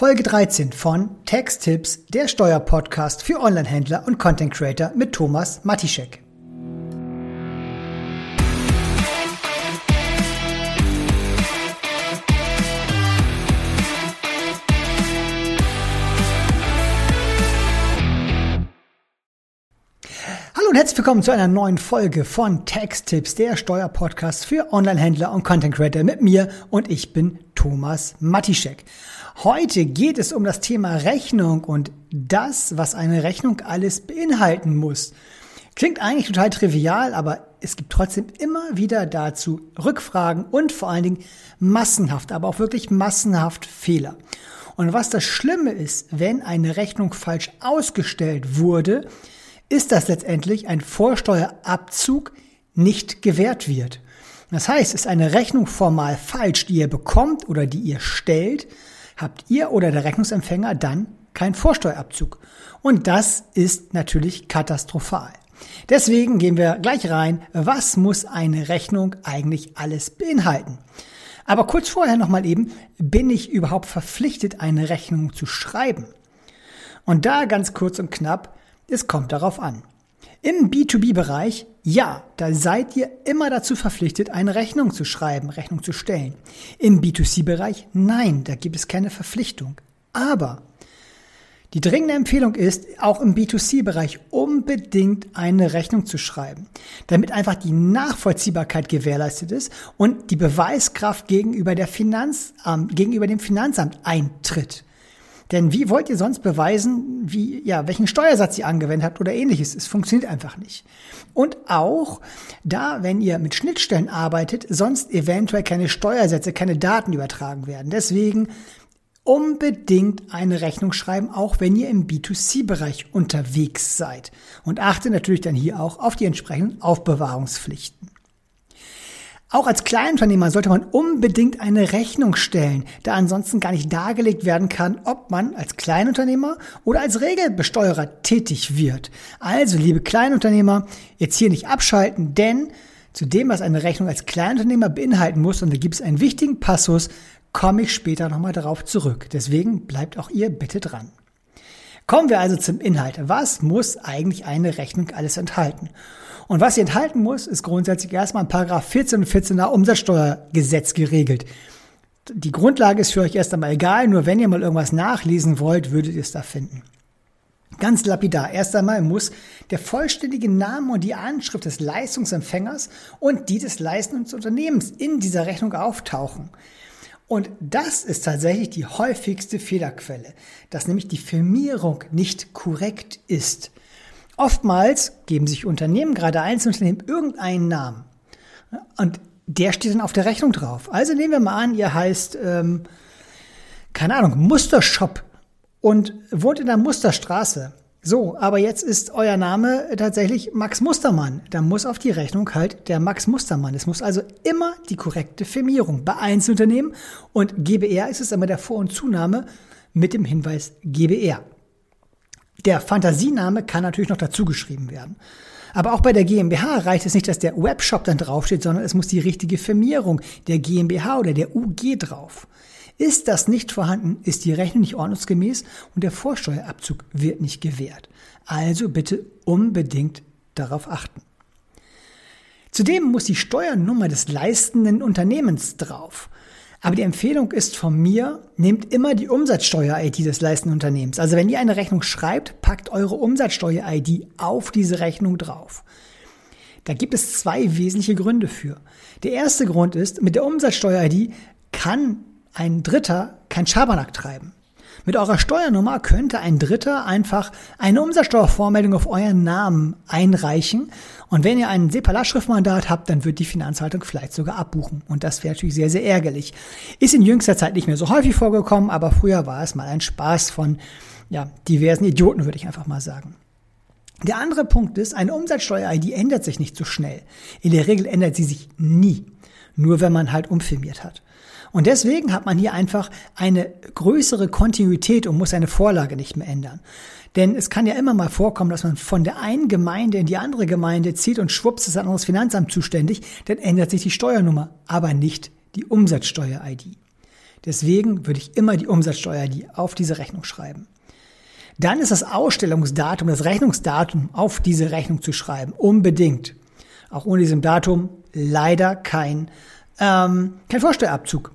Folge 13 von Tax-Tipps, der Steuerpodcast für Onlinehändler und Content Creator mit Thomas Matischek. Hallo und herzlich willkommen zu einer neuen Folge von Tax-Tipps, der Steuerpodcast für Onlinehändler und Content Creator mit mir und ich bin Thomas Matischek. Heute geht es um das Thema Rechnung und das, was eine Rechnung alles beinhalten muss. Klingt eigentlich total trivial, aber es gibt trotzdem immer wieder dazu Rückfragen und vor allen Dingen massenhaft, aber auch wirklich massenhaft Fehler. Und was das Schlimme ist, wenn eine Rechnung falsch ausgestellt wurde, ist, dass letztendlich ein Vorsteuerabzug nicht gewährt wird. Das heißt, ist eine Rechnung formal falsch, die ihr bekommt oder die ihr stellt, habt ihr oder der Rechnungsempfänger dann keinen Vorsteuerabzug. Und das ist natürlich katastrophal. Deswegen gehen wir gleich rein, was muss eine Rechnung eigentlich alles beinhalten. Aber kurz vorher nochmal eben, bin ich überhaupt verpflichtet, eine Rechnung zu schreiben? Und da ganz kurz und knapp, es kommt darauf an. Im B2B-Bereich, ja, da seid ihr immer dazu verpflichtet, eine Rechnung zu schreiben, Rechnung zu stellen. Im B2C-Bereich, nein, da gibt es keine Verpflichtung. Aber die dringende Empfehlung ist, auch im B2C-Bereich unbedingt eine Rechnung zu schreiben, damit einfach die Nachvollziehbarkeit gewährleistet ist und die Beweiskraft gegenüber der Finanzamt, gegenüber dem Finanzamt eintritt. Denn wie wollt ihr sonst beweisen, wie, ja, welchen Steuersatz ihr angewendet habt oder ähnliches? Es funktioniert einfach nicht. Und auch da, wenn ihr mit Schnittstellen arbeitet, sonst eventuell keine Steuersätze, keine Daten übertragen werden. Deswegen unbedingt eine Rechnung schreiben, auch wenn ihr im B2C-Bereich unterwegs seid. Und achte natürlich dann hier auch auf die entsprechenden Aufbewahrungspflichten. Auch als Kleinunternehmer sollte man unbedingt eine Rechnung stellen, da ansonsten gar nicht dargelegt werden kann, ob man als Kleinunternehmer oder als Regelbesteuerer tätig wird. Also, liebe Kleinunternehmer, jetzt hier nicht abschalten, denn zu dem, was eine Rechnung als Kleinunternehmer beinhalten muss, und da gibt es einen wichtigen Passus, komme ich später nochmal darauf zurück. Deswegen bleibt auch ihr bitte dran. Kommen wir also zum Inhalt. Was muss eigentlich eine Rechnung alles enthalten? Und was sie enthalten muss, ist grundsätzlich erstmal in Paragraph 14 und 14a Umsatzsteuergesetz geregelt. Die Grundlage ist für euch erst einmal egal, nur wenn ihr mal irgendwas nachlesen wollt, würdet ihr es da finden. Ganz lapidar. Erst einmal muss der vollständige Name und die Anschrift des Leistungsempfängers und die des Leistungsunternehmens in dieser Rechnung auftauchen. Und das ist tatsächlich die häufigste Fehlerquelle, dass nämlich die Firmierung nicht korrekt ist. Oftmals geben sich Unternehmen, gerade Einzelunternehmen, irgendeinen Namen. Und der steht dann auf der Rechnung drauf. Also nehmen wir mal an, ihr heißt, ähm, keine Ahnung, Mustershop und wohnt in der Musterstraße. So, aber jetzt ist euer Name tatsächlich Max Mustermann. Da muss auf die Rechnung halt der Max Mustermann. Es muss also immer die korrekte Firmierung bei Einzelunternehmen und GBR ist es immer der Vor- und Zunahme mit dem Hinweis GBR. Der Fantasiename kann natürlich noch dazu geschrieben werden. Aber auch bei der GmbH reicht es nicht, dass der Webshop dann draufsteht, sondern es muss die richtige Firmierung der GmbH oder der UG drauf. Ist das nicht vorhanden, ist die Rechnung nicht ordnungsgemäß und der Vorsteuerabzug wird nicht gewährt. Also bitte unbedingt darauf achten. Zudem muss die Steuernummer des leistenden Unternehmens drauf. Aber die Empfehlung ist von mir, nehmt immer die Umsatzsteuer-ID des leistenden Unternehmens. Also wenn ihr eine Rechnung schreibt, packt eure Umsatzsteuer-ID auf diese Rechnung drauf. Da gibt es zwei wesentliche Gründe für. Der erste Grund ist, mit der Umsatzsteuer-ID kann ein Dritter kein Schabernack treiben. Mit eurer Steuernummer könnte ein Dritter einfach eine Umsatzsteuervormeldung auf euren Namen einreichen. Und wenn ihr ein SEPA-Lastschriftmandat habt, dann wird die Finanzhaltung vielleicht sogar abbuchen. Und das wäre natürlich sehr, sehr ärgerlich. Ist in jüngster Zeit nicht mehr so häufig vorgekommen, aber früher war es mal ein Spaß von ja, diversen Idioten, würde ich einfach mal sagen. Der andere Punkt ist, eine Umsatzsteuer-ID ändert sich nicht so schnell. In der Regel ändert sie sich nie. Nur wenn man halt umfirmiert hat. Und deswegen hat man hier einfach eine größere Kontinuität und muss seine Vorlage nicht mehr ändern. Denn es kann ja immer mal vorkommen, dass man von der einen Gemeinde in die andere Gemeinde zieht und schwupps ist ein anderes Finanzamt zuständig, dann ändert sich die Steuernummer, aber nicht die Umsatzsteuer-ID. Deswegen würde ich immer die Umsatzsteuer auf diese Rechnung schreiben. Dann ist das Ausstellungsdatum, das Rechnungsdatum auf diese Rechnung zu schreiben. Unbedingt. Auch ohne diesem Datum leider kein, ähm, kein Vorsteuerabzug.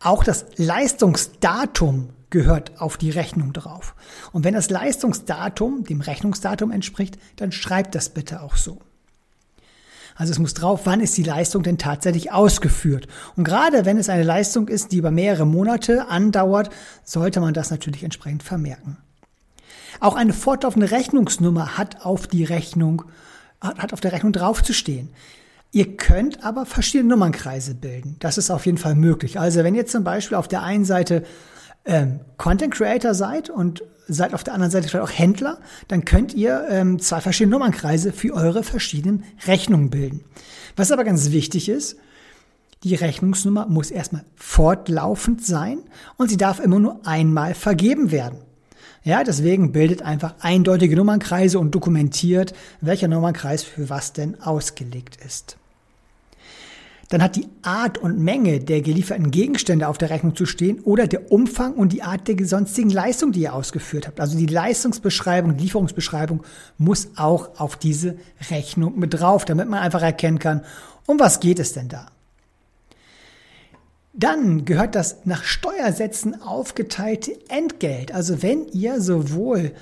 Auch das Leistungsdatum gehört auf die Rechnung drauf. Und wenn das Leistungsdatum dem Rechnungsdatum entspricht, dann schreibt das bitte auch so. Also es muss drauf, wann ist die Leistung denn tatsächlich ausgeführt. Und gerade wenn es eine Leistung ist, die über mehrere Monate andauert, sollte man das natürlich entsprechend vermerken. Auch eine fortlaufende Rechnungsnummer hat auf die Rechnung, hat auf der Rechnung draufzustehen. Ihr könnt aber verschiedene Nummernkreise bilden. Das ist auf jeden Fall möglich. Also wenn ihr zum Beispiel auf der einen Seite ähm, Content Creator seid und seid auf der anderen Seite vielleicht auch Händler, dann könnt ihr ähm, zwei verschiedene Nummernkreise für eure verschiedenen Rechnungen bilden. Was aber ganz wichtig ist, die Rechnungsnummer muss erstmal fortlaufend sein und sie darf immer nur einmal vergeben werden. Ja, deswegen bildet einfach eindeutige Nummernkreise und dokumentiert, welcher Nummernkreis für was denn ausgelegt ist. Dann hat die Art und Menge der gelieferten Gegenstände auf der Rechnung zu stehen oder der Umfang und die Art der sonstigen Leistung, die ihr ausgeführt habt. Also die Leistungsbeschreibung, Lieferungsbeschreibung muss auch auf diese Rechnung mit drauf, damit man einfach erkennen kann, um was geht es denn da. Dann gehört das nach Steuersätzen aufgeteilte Entgelt. Also wenn ihr sowohl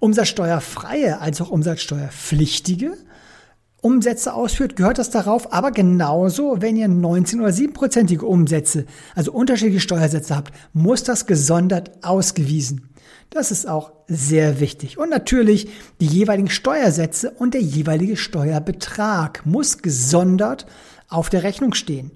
umsatzsteuerfreie als auch umsatzsteuerpflichtige Umsätze ausführt, gehört das darauf. Aber genauso, wenn ihr 19 oder 7-prozentige Umsätze, also unterschiedliche Steuersätze habt, muss das gesondert ausgewiesen. Das ist auch sehr wichtig. Und natürlich die jeweiligen Steuersätze und der jeweilige Steuerbetrag muss gesondert auf der Rechnung stehen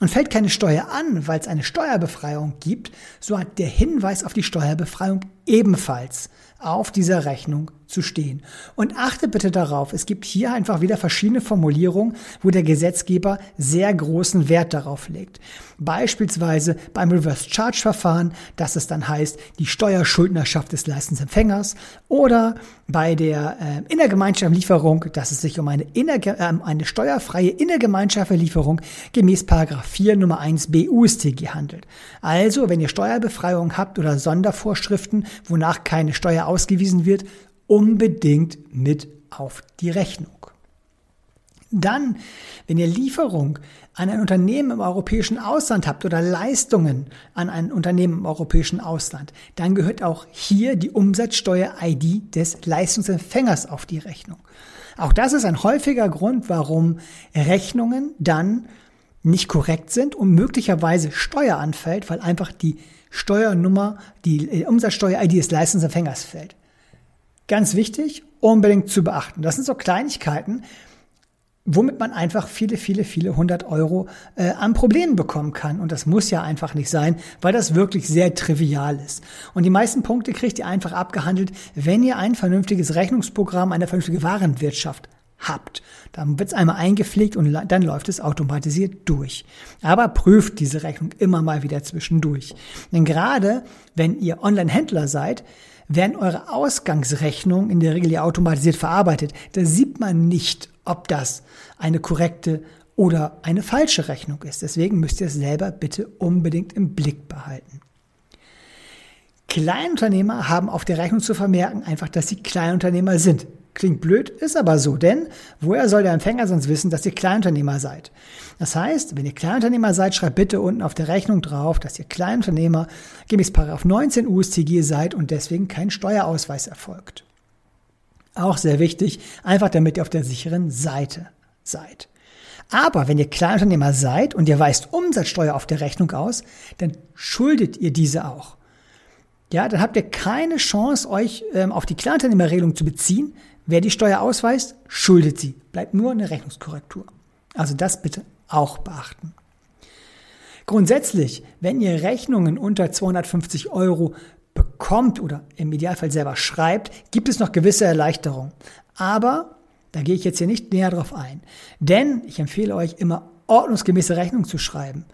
und fällt keine Steuer an, weil es eine Steuerbefreiung gibt, so hat der Hinweis auf die Steuerbefreiung ebenfalls auf dieser Rechnung zu stehen. Und achte bitte darauf, es gibt hier einfach wieder verschiedene Formulierungen, wo der Gesetzgeber sehr großen Wert darauf legt. Beispielsweise beim Reverse Charge Verfahren, dass es dann heißt, die Steuerschuldnerschaft des Leistungsempfängers oder bei der äh, Innergemeinschaftslieferung, dass es sich um eine, innerge äh, eine steuerfreie Innergemeinschaftslieferung gemäß Paragraph 4 Nummer 1 BUStG handelt. Also, wenn ihr Steuerbefreiung habt oder Sondervorschriften, wonach keine Steuer ausgewiesen wird, unbedingt mit auf die Rechnung. Dann, wenn ihr Lieferung an ein Unternehmen im europäischen Ausland habt oder Leistungen an ein Unternehmen im europäischen Ausland, dann gehört auch hier die Umsatzsteuer-ID des Leistungsempfängers auf die Rechnung. Auch das ist ein häufiger Grund, warum Rechnungen dann nicht korrekt sind und möglicherweise Steuer anfällt, weil einfach die Steuernummer, die Umsatzsteuer-ID des Leistungsempfängers fällt. Ganz wichtig, unbedingt zu beachten. Das sind so Kleinigkeiten, womit man einfach viele, viele, viele hundert Euro äh, an Problemen bekommen kann. Und das muss ja einfach nicht sein, weil das wirklich sehr trivial ist. Und die meisten Punkte kriegt ihr einfach abgehandelt, wenn ihr ein vernünftiges Rechnungsprogramm, eine vernünftige Warenwirtschaft habt. Dann wird es einmal eingepflegt und dann läuft es automatisiert durch. Aber prüft diese Rechnung immer mal wieder zwischendurch. Denn gerade wenn ihr Online-Händler seid, werden eure Ausgangsrechnungen in der Regel ja automatisiert verarbeitet. Da sieht man nicht, ob das eine korrekte oder eine falsche Rechnung ist. Deswegen müsst ihr es selber bitte unbedingt im Blick behalten. Kleinunternehmer haben auf der Rechnung zu vermerken einfach, dass sie Kleinunternehmer sind. Klingt blöd, ist aber so, denn woher soll der Empfänger sonst wissen, dass ihr Kleinunternehmer seid? Das heißt, wenn ihr Kleinunternehmer seid, schreibt bitte unten auf der Rechnung drauf, dass ihr Kleinunternehmer gemäß 19 USTG seid und deswegen kein Steuerausweis erfolgt. Auch sehr wichtig, einfach damit ihr auf der sicheren Seite seid. Aber wenn ihr Kleinunternehmer seid und ihr weist Umsatzsteuer auf der Rechnung aus, dann schuldet ihr diese auch. Ja, dann habt ihr keine Chance, euch ähm, auf die Kleinunternehmerregelung zu beziehen, Wer die Steuer ausweist, schuldet sie. Bleibt nur eine Rechnungskorrektur. Also das bitte auch beachten. Grundsätzlich, wenn ihr Rechnungen unter 250 Euro bekommt oder im Idealfall selber schreibt, gibt es noch gewisse Erleichterungen. Aber da gehe ich jetzt hier nicht näher drauf ein. Denn ich empfehle euch immer ordnungsgemäße Rechnungen zu schreiben.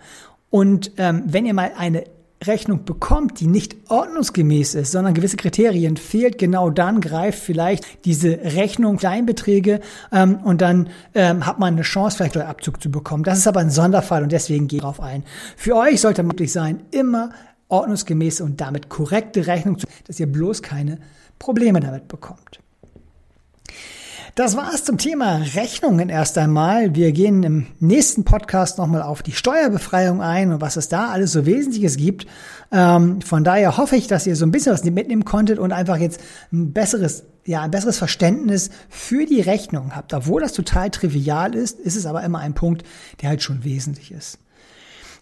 Und ähm, wenn ihr mal eine Rechnung bekommt, die nicht ordnungsgemäß ist, sondern gewisse Kriterien fehlt, genau dann greift vielleicht diese Rechnung Kleinbeträge ähm, und dann ähm, hat man eine Chance, vielleicht Abzug zu bekommen. Das ist aber ein Sonderfall und deswegen gehe ich darauf ein. Für euch sollte möglich sein, immer ordnungsgemäße und damit korrekte Rechnung zu, dass ihr bloß keine Probleme damit bekommt. Das war es zum Thema Rechnungen erst einmal. Wir gehen im nächsten Podcast nochmal auf die Steuerbefreiung ein und was es da alles so Wesentliches gibt. Ähm, von daher hoffe ich, dass ihr so ein bisschen was mitnehmen konntet und einfach jetzt ein besseres, ja, ein besseres Verständnis für die Rechnung habt. Obwohl das total trivial ist, ist es aber immer ein Punkt, der halt schon wesentlich ist.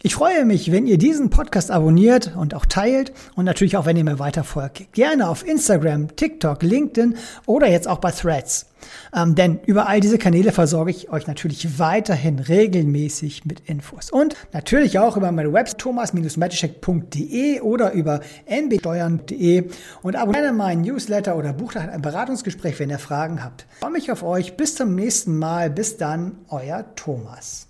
Ich freue mich, wenn ihr diesen Podcast abonniert und auch teilt und natürlich auch, wenn ihr mir weiter folgt. Gerne auf Instagram, TikTok, LinkedIn oder jetzt auch bei Threads. Ähm, denn über all diese Kanäle versorge ich euch natürlich weiterhin regelmäßig mit Infos. Und natürlich auch über meine Website thomas-matischek.de oder über nbsteuern.de und abonniert meinen Newsletter oder bucht ein Beratungsgespräch, wenn ihr Fragen habt. Ich freue mich auf euch. Bis zum nächsten Mal. Bis dann, euer Thomas.